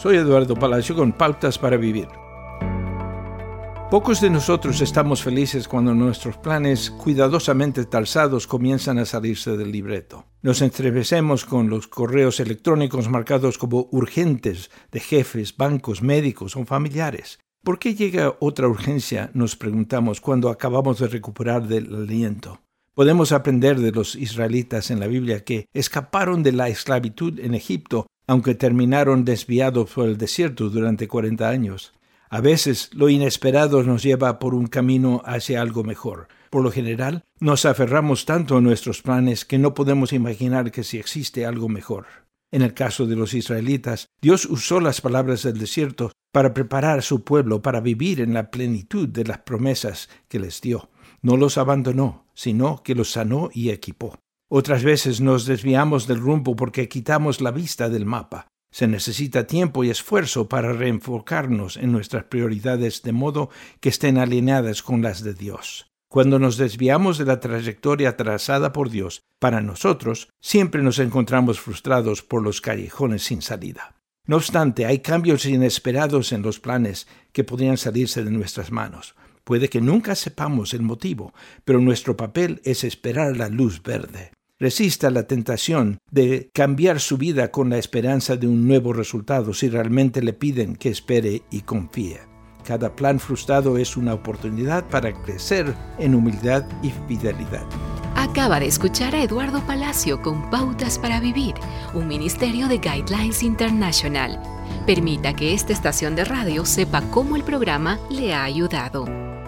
Soy Eduardo Palacio con Pautas para Vivir. Pocos de nosotros estamos felices cuando nuestros planes cuidadosamente talzados comienzan a salirse del libreto. Nos entrevecemos con los correos electrónicos marcados como urgentes de jefes, bancos, médicos o familiares. ¿Por qué llega otra urgencia? Nos preguntamos cuando acabamos de recuperar del aliento. Podemos aprender de los israelitas en la Biblia que escaparon de la esclavitud en Egipto aunque terminaron desviados por el desierto durante 40 años. A veces lo inesperado nos lleva por un camino hacia algo mejor. Por lo general, nos aferramos tanto a nuestros planes que no podemos imaginar que si existe algo mejor. En el caso de los israelitas, Dios usó las palabras del desierto para preparar a su pueblo para vivir en la plenitud de las promesas que les dio. No los abandonó, sino que los sanó y equipó. Otras veces nos desviamos del rumbo porque quitamos la vista del mapa. Se necesita tiempo y esfuerzo para reenfocarnos en nuestras prioridades de modo que estén alineadas con las de Dios. Cuando nos desviamos de la trayectoria trazada por Dios para nosotros, siempre nos encontramos frustrados por los callejones sin salida. No obstante, hay cambios inesperados en los planes que podrían salirse de nuestras manos. Puede que nunca sepamos el motivo, pero nuestro papel es esperar la luz verde resista la tentación de cambiar su vida con la esperanza de un nuevo resultado si realmente le piden que espere y confíe. Cada plan frustrado es una oportunidad para crecer en humildad y fidelidad. Acaba de escuchar a Eduardo Palacio con Pautas para Vivir, un ministerio de Guidelines International. Permita que esta estación de radio sepa cómo el programa le ha ayudado.